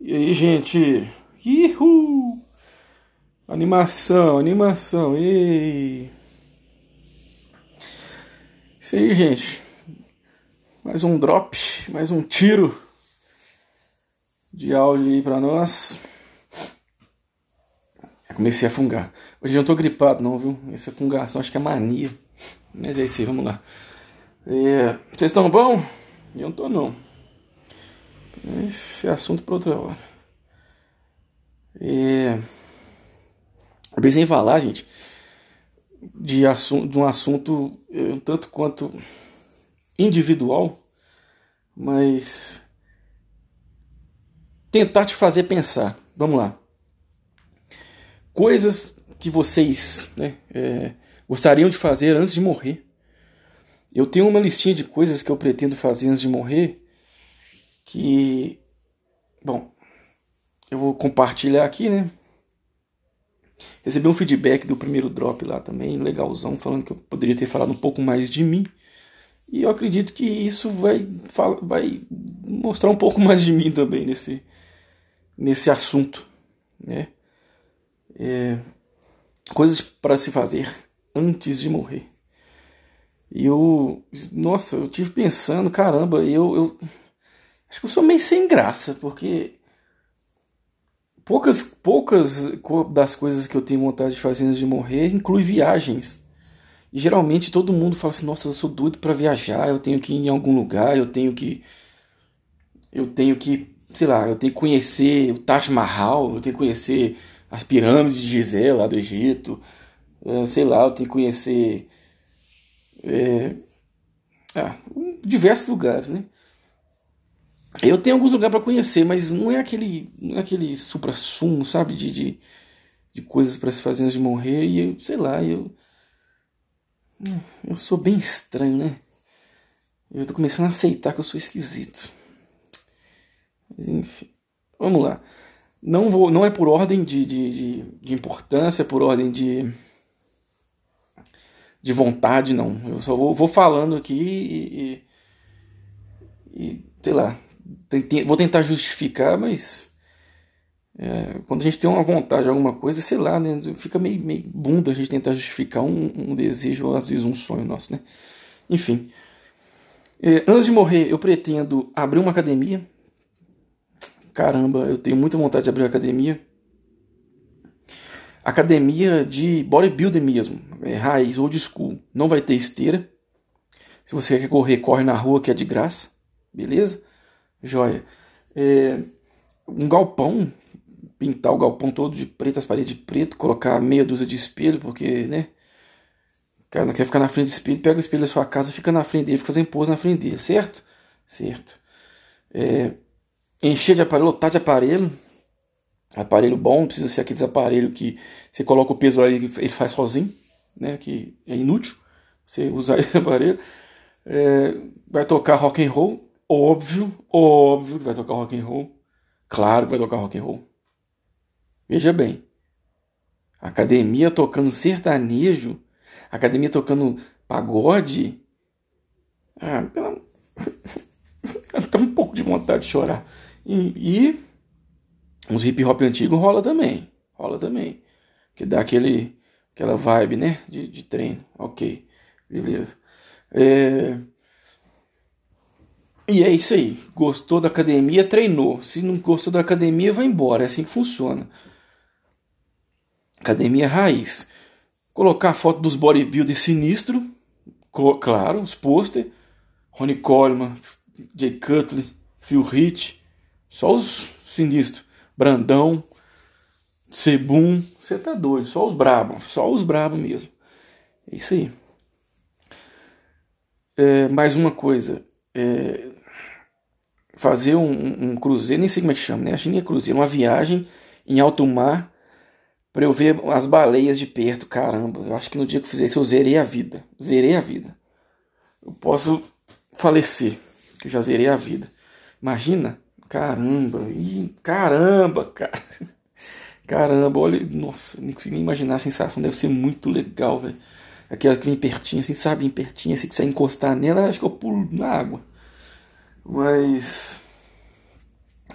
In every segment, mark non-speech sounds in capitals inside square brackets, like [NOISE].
E aí, gente? Ihu! Animação, animação. Ei! Isso aí, gente. Mais um drop, mais um tiro de áudio aí pra nós. comecei a fungar. Hoje eu não tô gripado não, viu? Essa fungação acho que é mania. Mas é isso aí, vamos lá. É, vocês estão bom? Eu não tô não. Esse é assunto para outra hora. É... Eu pensei em falar, gente, de, assunto, de um assunto um tanto quanto individual, mas tentar te fazer pensar. Vamos lá. Coisas que vocês né, é, gostariam de fazer antes de morrer. Eu tenho uma listinha de coisas que eu pretendo fazer antes de morrer que, bom, eu vou compartilhar aqui, né? Recebi um feedback do primeiro drop lá também, legalzão, falando que eu poderia ter falado um pouco mais de mim. E eu acredito que isso vai, vai mostrar um pouco [LAUGHS] mais de mim também nesse, nesse assunto. Né? É, coisas para se fazer antes de morrer. E eu, nossa, eu tive pensando, caramba, eu, eu acho que eu sou meio sem graça, porque poucas, poucas das coisas que eu tenho vontade de fazer antes de morrer inclui viagens. E geralmente todo mundo fala assim: "Nossa, eu sou doido para viajar, eu tenho que ir em algum lugar, eu tenho que eu tenho que, sei lá, eu tenho que conhecer o Taj Mahal, eu tenho que conhecer as pirâmides de Gizé lá do Egito, eh, sei lá, eu tenho que conhecer é, ah, diversos lugares, né? Eu tenho alguns lugares para conhecer, mas não é aquele, não é aquele supra-sumo, sabe? De, de, de coisas para se fazer antes de morrer. E eu, sei lá, eu. Eu sou bem estranho, né? Eu tô começando a aceitar que eu sou esquisito. Mas enfim. Vamos lá. Não, vou, não é por ordem de, de, de, de importância, é por ordem de. de vontade, não. Eu só vou, vou falando aqui e, e, e sei lá, vou tentar justificar, mas é, quando a gente tem uma vontade de alguma coisa, sei lá, né, fica meio, meio bunda a gente tentar justificar um, um desejo ou às vezes um sonho nosso, né? Enfim. É, antes de morrer, eu pretendo abrir uma academia. Caramba, eu tenho muita vontade de abrir uma academia. Academia de bodybuilding mesmo, é, raiz, old school. Não vai ter esteira. Se você quer correr, corre na rua que é de graça, beleza? Joia. É, um galpão, pintar o galpão todo de preto, as paredes de preto, colocar meia dúzia de espelho, porque, né? O cara quer ficar na frente do espelho, pega o espelho da sua casa, fica na frente dele, fica fazendo pose na frente dele, certo? Certo. É, encher de aparelho, lotar de aparelho. Aparelho bom, não precisa ser aqueles aparelhos que você coloca o peso aí ele faz sozinho, né? Que é inútil você usar [LAUGHS] esse aparelho. É, vai tocar rock and roll, Óbvio, óbvio que vai tocar rock and roll. Claro que vai tocar rock and roll. Veja bem. Academia tocando sertanejo, academia tocando pagode. Ah, pela... Dá [LAUGHS] um pouco de vontade de chorar. E, e uns hip hop antigo rola também. Rola também. Que dá aquele, aquela vibe, né? De, de treino. Ok. Beleza. É... E é isso aí. Gostou da academia, treinou. Se não gostou da academia, vai embora. É assim que funciona. Academia raiz. Colocar a foto dos bodybuilders sinistro. Claro, os pôster. Ronnie Coleman, Jay Cutler, Phil Heath. Só os sinistros. Brandão, Sebum. Você tá doido. Só os brabos. Só os brabos mesmo. É isso aí. É, mais uma coisa. É, fazer um, um, cruzeiro, nem sei como é que chama, né? Acho que nem é cruzeiro, uma viagem em alto mar para eu ver as baleias de perto. Caramba, eu acho que no dia que eu fizer isso eu zerei a vida. Zerei a vida. Eu posso falecer, que eu já zerei a vida. Imagina? Caramba, ih, caramba, cara. [LAUGHS] Caramba, olha, nossa, nem consigo nem imaginar a sensação, deve ser muito legal, velho. Aquela que vem pertinho, assim, sabe, pertinho, assim, que você encostar nela, acho que eu pulo na água. Mas.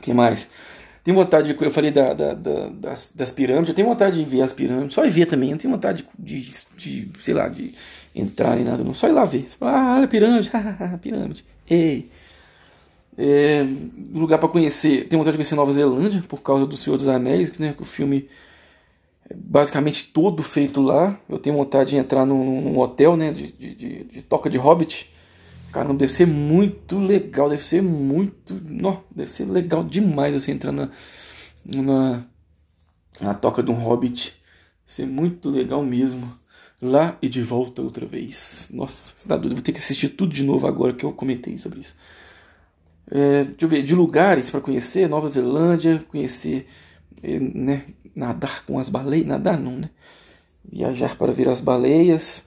que mais? Tenho vontade de. Eu falei da, da, da, das, das pirâmides, eu tenho vontade de ver as pirâmides, só ir ver também. Eu tenho vontade de, de, de sei lá, de entrar em nada, não. Só ir lá ver. Fala, ah, olha a pirâmide, [LAUGHS] pirâmide. Ei. É, lugar para conhecer. Tenho vontade de conhecer Nova Zelândia por causa do Senhor dos Anéis, né? Que o filme é basicamente todo feito lá. Eu tenho vontade de entrar num, num hotel, né? De, de, de, de, toca de Hobbit. Caramba, deve ser muito legal, deve ser muito. Não, deve ser legal demais você entrar na, na, na toca de um Hobbit. Deve ser muito legal mesmo. Lá e de volta outra vez. Nossa, você dá dúvida, vou ter que assistir tudo de novo agora que eu comentei sobre isso. É, deixa eu ver, de lugares para conhecer, Nova Zelândia, conhecer, é, né, nadar com as baleias, nadar não, né? Viajar para ver as baleias.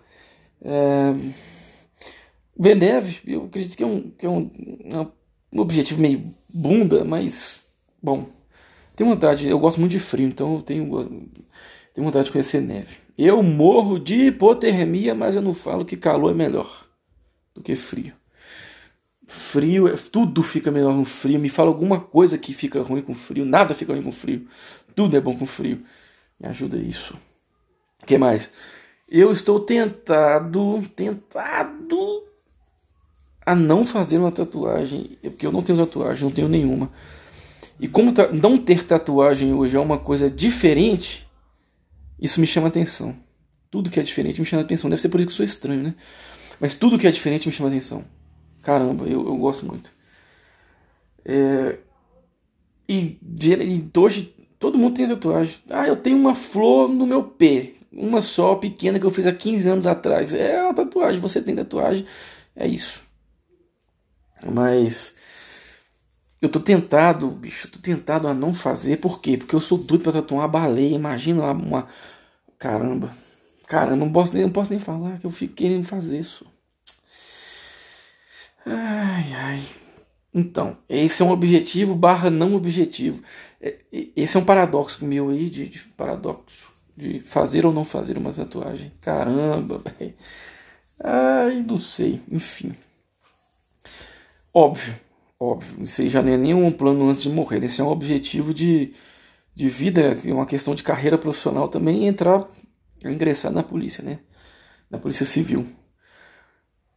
É, ver neve, eu acredito que é um, que é um, é um objetivo meio bunda, mas, bom, tenho vontade, eu gosto muito de frio, então eu tenho, tenho vontade de conhecer neve. Eu morro de hipotermia, mas eu não falo que calor é melhor do que frio. Frio, é, tudo fica melhor no frio. Me fala alguma coisa que fica ruim com frio. Nada fica ruim com frio. Tudo é bom com frio. Me ajuda isso. O que mais? Eu estou tentado, tentado a não fazer uma tatuagem, porque eu não tenho tatuagem, não tenho nenhuma. E como não ter tatuagem hoje é uma coisa diferente, isso me chama atenção. Tudo que é diferente me chama atenção. Deve ser por isso que eu sou estranho, né? Mas tudo que é diferente me chama atenção. Caramba, eu, eu gosto muito. É... E, e hoje todo mundo tem tatuagem. Ah, eu tenho uma flor no meu pé. Uma só, pequena, que eu fiz há 15 anos atrás. É uma tatuagem. Você tem tatuagem. É isso. Mas eu tô tentado, bicho, tô tentado a não fazer. Por quê? Porque eu sou doido pra tatuar uma baleia. Imagina lá uma. Caramba. Caramba, não posso, nem, não posso nem falar que eu fico querendo fazer isso. Ai, ai. Então, esse é um objetivo barra não objetivo. É, esse é um paradoxo meu aí, de, de paradoxo. De fazer ou não fazer uma tatuagem. Caramba, velho. Ai, não sei. Enfim. Óbvio, óbvio. Isso já não é nenhum plano antes de morrer. Esse é um objetivo de, de vida, é uma questão de carreira profissional também, entrar, ingressar na polícia, né? Na polícia civil.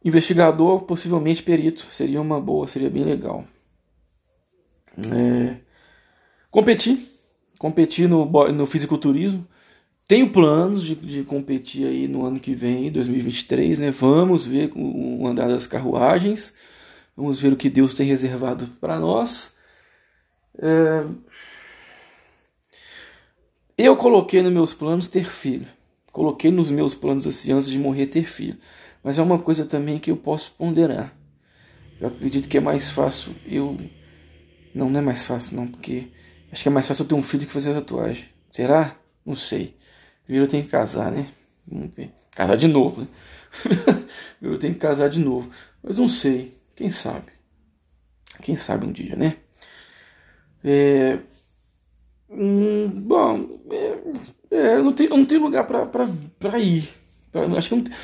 Investigador, possivelmente perito, seria uma boa, seria bem legal. É, competir, competir no, no fisiculturismo. Tenho planos de, de competir aí no ano que vem, 2023, né? Vamos ver o andar das carruagens. Vamos ver o que Deus tem reservado para nós. É... Eu coloquei nos meus planos ter filho. Coloquei nos meus planos assim antes de morrer ter filho. Mas é uma coisa também que eu posso ponderar. Eu acredito que é mais fácil eu. Não, não é mais fácil não, porque acho que é mais fácil eu ter um filho que fazer tatuagem. Será? Não sei. Primeiro eu tenho que casar, né? Vamos ver. Casar de novo, né? [LAUGHS] eu tenho que casar de novo. Mas não sei. Quem sabe? Quem sabe um dia, né? É, hum, bom, é, é, não, tem, não lugar pra, pra, pra ir. Pra, acho que não tem,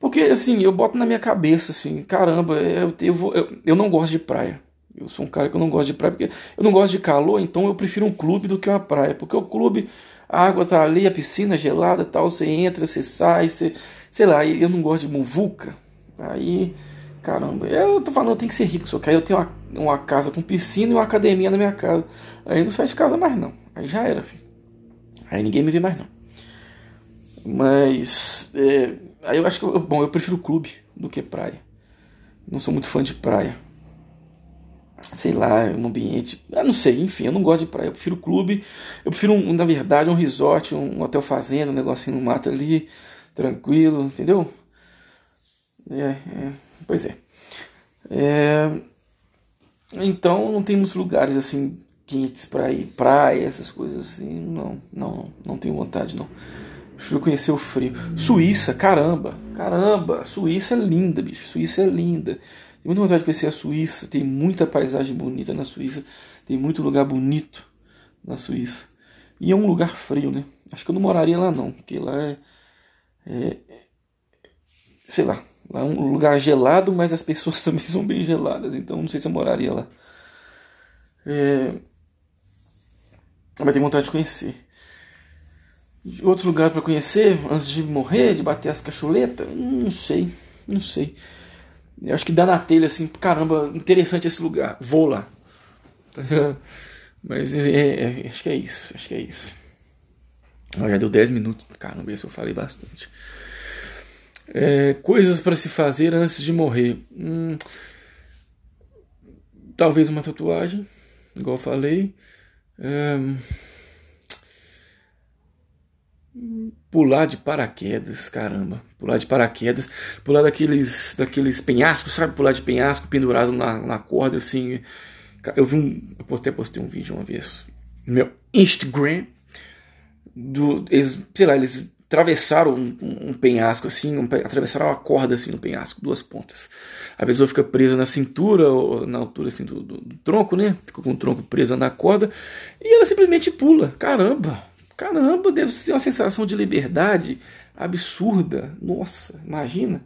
porque assim, eu boto na minha cabeça assim, caramba, eu, eu, vou, eu, eu não gosto de praia. Eu sou um cara que eu não gosto de praia, porque eu não gosto de calor, então eu prefiro um clube do que uma praia. Porque o clube, a água tá ali, a piscina gelada tal, você entra, você sai, você, sei lá, eu não gosto de muvuca. Aí Caramba, eu tô falando, eu tenho que ser rico, só que aí eu tenho uma, uma casa com piscina e uma academia na minha casa. Aí não sai de casa mais não. Aí já era, filho. Aí ninguém me vê mais não. Mas é, aí eu acho que bom, eu prefiro clube do que praia. Não sou muito fã de praia. Sei lá, um ambiente. Eu não sei, enfim, eu não gosto de praia. Eu prefiro clube. Eu prefiro, um, na verdade, um resort, um hotel fazenda, um negocinho no mato ali, tranquilo, entendeu? É, é. Pois é. é. Então não temos lugares assim quentes para ir, praia, essas coisas assim. Não, não, não tenho vontade não. Prefiro conhecer o frio. Suíça, caramba, caramba, Suíça é linda, bicho. Suíça é linda. Tenho muita vontade de conhecer a Suíça. Tem muita paisagem bonita na Suíça. Tem muito lugar bonito na Suíça. E é um lugar frio, né? Acho que eu não moraria lá não, porque lá é, é sei lá, Lá é um lugar gelado, mas as pessoas [LAUGHS] também são bem geladas, então não sei se eu moraria lá. É... Mas tenho vontade de conhecer. Outro lugar para conhecer antes de morrer, de bater as cacholetas? Não sei, não sei. Eu acho que dá na telha assim, caramba, interessante esse lugar. Vou lá. [LAUGHS] Mas é, é, acho que é isso, acho que é isso. Ah, já deu 10 minutos, caramba, esse eu falei bastante. É, coisas para se fazer antes de morrer. Hum, talvez uma tatuagem, igual eu falei. É, pular de paraquedas, caramba, pular de paraquedas, pular daqueles, daqueles penhascos, sabe, pular de penhasco pendurado na, na corda, assim. Eu vi um, eu até postei um vídeo uma vez no meu Instagram, do, eles, sei lá, eles atravessaram um, um, penhasco assim, um, atravessaram uma corda assim no penhasco, duas pontas. A pessoa fica presa na cintura, ou na altura assim do, do, do tronco, né? Fica com o tronco preso na corda e ela simplesmente pula. Caramba, caramba, deve ser uma sensação de liberdade absurda. Nossa, imagina.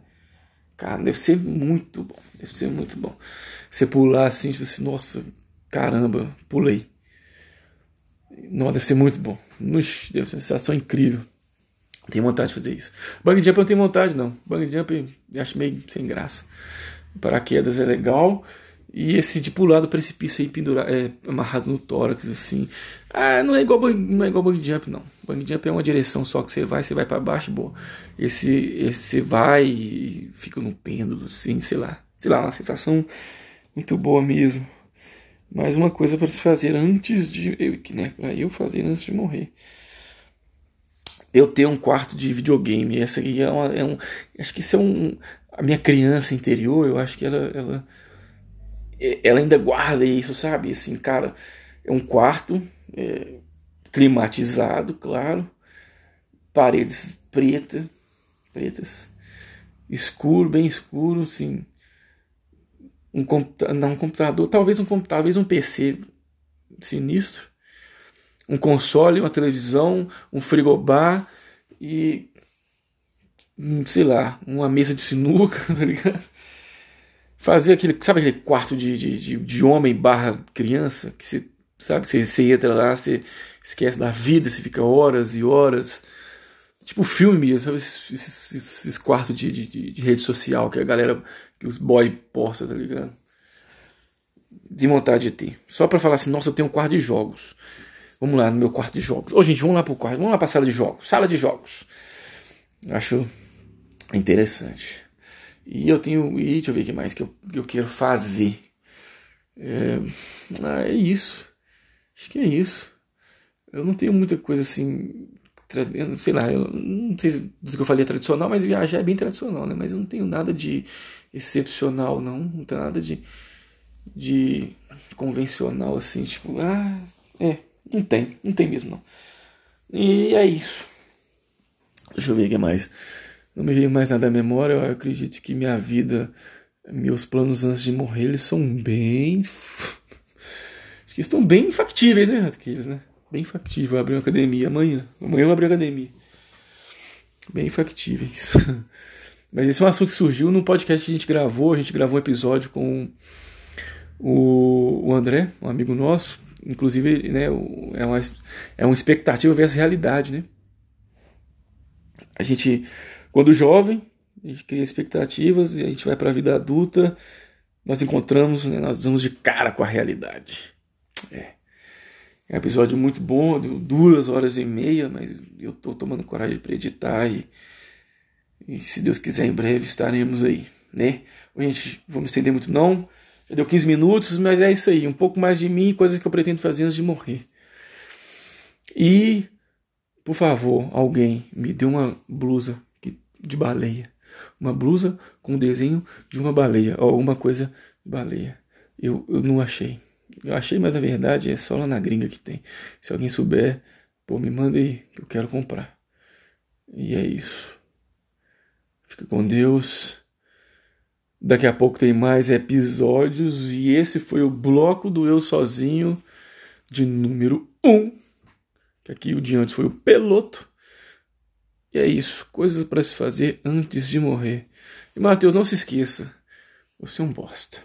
Cara, deve ser muito bom. Deve ser muito bom. Você pular assim, tipo assim, nossa, caramba, pulei. Não, deve ser muito bom. Deve ser uma sensação incrível. Tenho vontade de fazer isso. Bang jump eu não tenho vontade, não. Bang jump eu acho meio sem graça. Paraquedas é legal. E esse de pular do precipício aí pendurado, é, amarrado no tórax, assim. Ah, não é igual não é igual bang jump, não. Bang jump é uma direção só que você vai, você vai para baixo, boa. Esse, esse você vai e fica no pêndulo, assim, sei lá. Sei lá, uma sensação muito boa mesmo. Mais uma coisa para se fazer antes de. Eu, né, para eu fazer antes de morrer eu ter um quarto de videogame. Essa aqui é, uma, é um. Acho que isso é um. A minha criança interior, eu acho que ela. Ela, ela ainda guarda isso, sabe? Assim, cara, é um quarto é, climatizado, claro. Paredes preta, pretas. Escuro, bem escuro, assim. Um, não, um computador, talvez um talvez um PC sinistro um console, uma televisão, um frigobar e hum, sei lá, uma mesa de sinuca, [LAUGHS] tá ligado? Fazer aquele, sabe aquele quarto de, de, de, homem barra criança, que você, sabe, que você, entra lá, você esquece da vida, você fica horas e horas. Tipo filme mesmo, sabe? Esses, esses, esses quartos de, de, de, rede social que a galera, que os boy posta, tá ligado? De vontade de ter. Só pra falar assim, nossa, eu tenho um quarto de jogos. Vamos lá no meu quarto de jogos. Ô, gente, vamos lá pro quarto. Vamos lá pra sala de jogos. Sala de jogos. Acho interessante. E eu tenho. E deixa eu ver o que mais que eu, que eu quero fazer. É, ah, é isso. Acho que é isso. Eu não tenho muita coisa assim. Sei lá, eu não sei do que eu falei é tradicional, mas viajar é bem tradicional, né? Mas eu não tenho nada de excepcional, não. Não tem nada de, de convencional assim, tipo, ah, é, não tem, não tem mesmo não. E é isso. Deixa eu ver o que mais. Não me veio mais nada à memória. Eu acredito que minha vida, meus planos antes de morrer, eles são bem. Acho [LAUGHS] que estão bem factíveis, né, Aqueles, né? Bem factíveis. Vou abrir uma academia amanhã. Amanhã eu vou abrir uma academia. Bem factíveis. [LAUGHS] Mas esse é um assunto que surgiu num podcast que a gente gravou. A gente gravou um episódio com o, André, um amigo nosso, Inclusive, né, é, uma, é uma expectativa versus realidade, né? A gente, quando jovem, a gente cria expectativas e a gente vai para a vida adulta, nós encontramos, né, nós vamos de cara com a realidade. É. É um episódio muito bom, duas horas e meia, mas eu estou tomando coragem para editar e, e se Deus quiser em breve estaremos aí, né? Gente, vamos estender muito não. Deu 15 minutos, mas é isso aí. Um pouco mais de mim e coisas que eu pretendo fazer antes de morrer. E, por favor, alguém me dê uma blusa de baleia. Uma blusa com desenho de uma baleia. Ou alguma coisa de baleia. Eu, eu não achei. Eu achei, mas a verdade é só lá na gringa que tem. Se alguém souber, pô, me manda aí que eu quero comprar. E é isso. Fica com Deus. Daqui a pouco tem mais episódios e esse foi o bloco do Eu Sozinho de número 1. Um, que aqui o de antes foi o Peloto. E é isso, coisas para se fazer antes de morrer. E Mateus, não se esqueça, você é um bosta.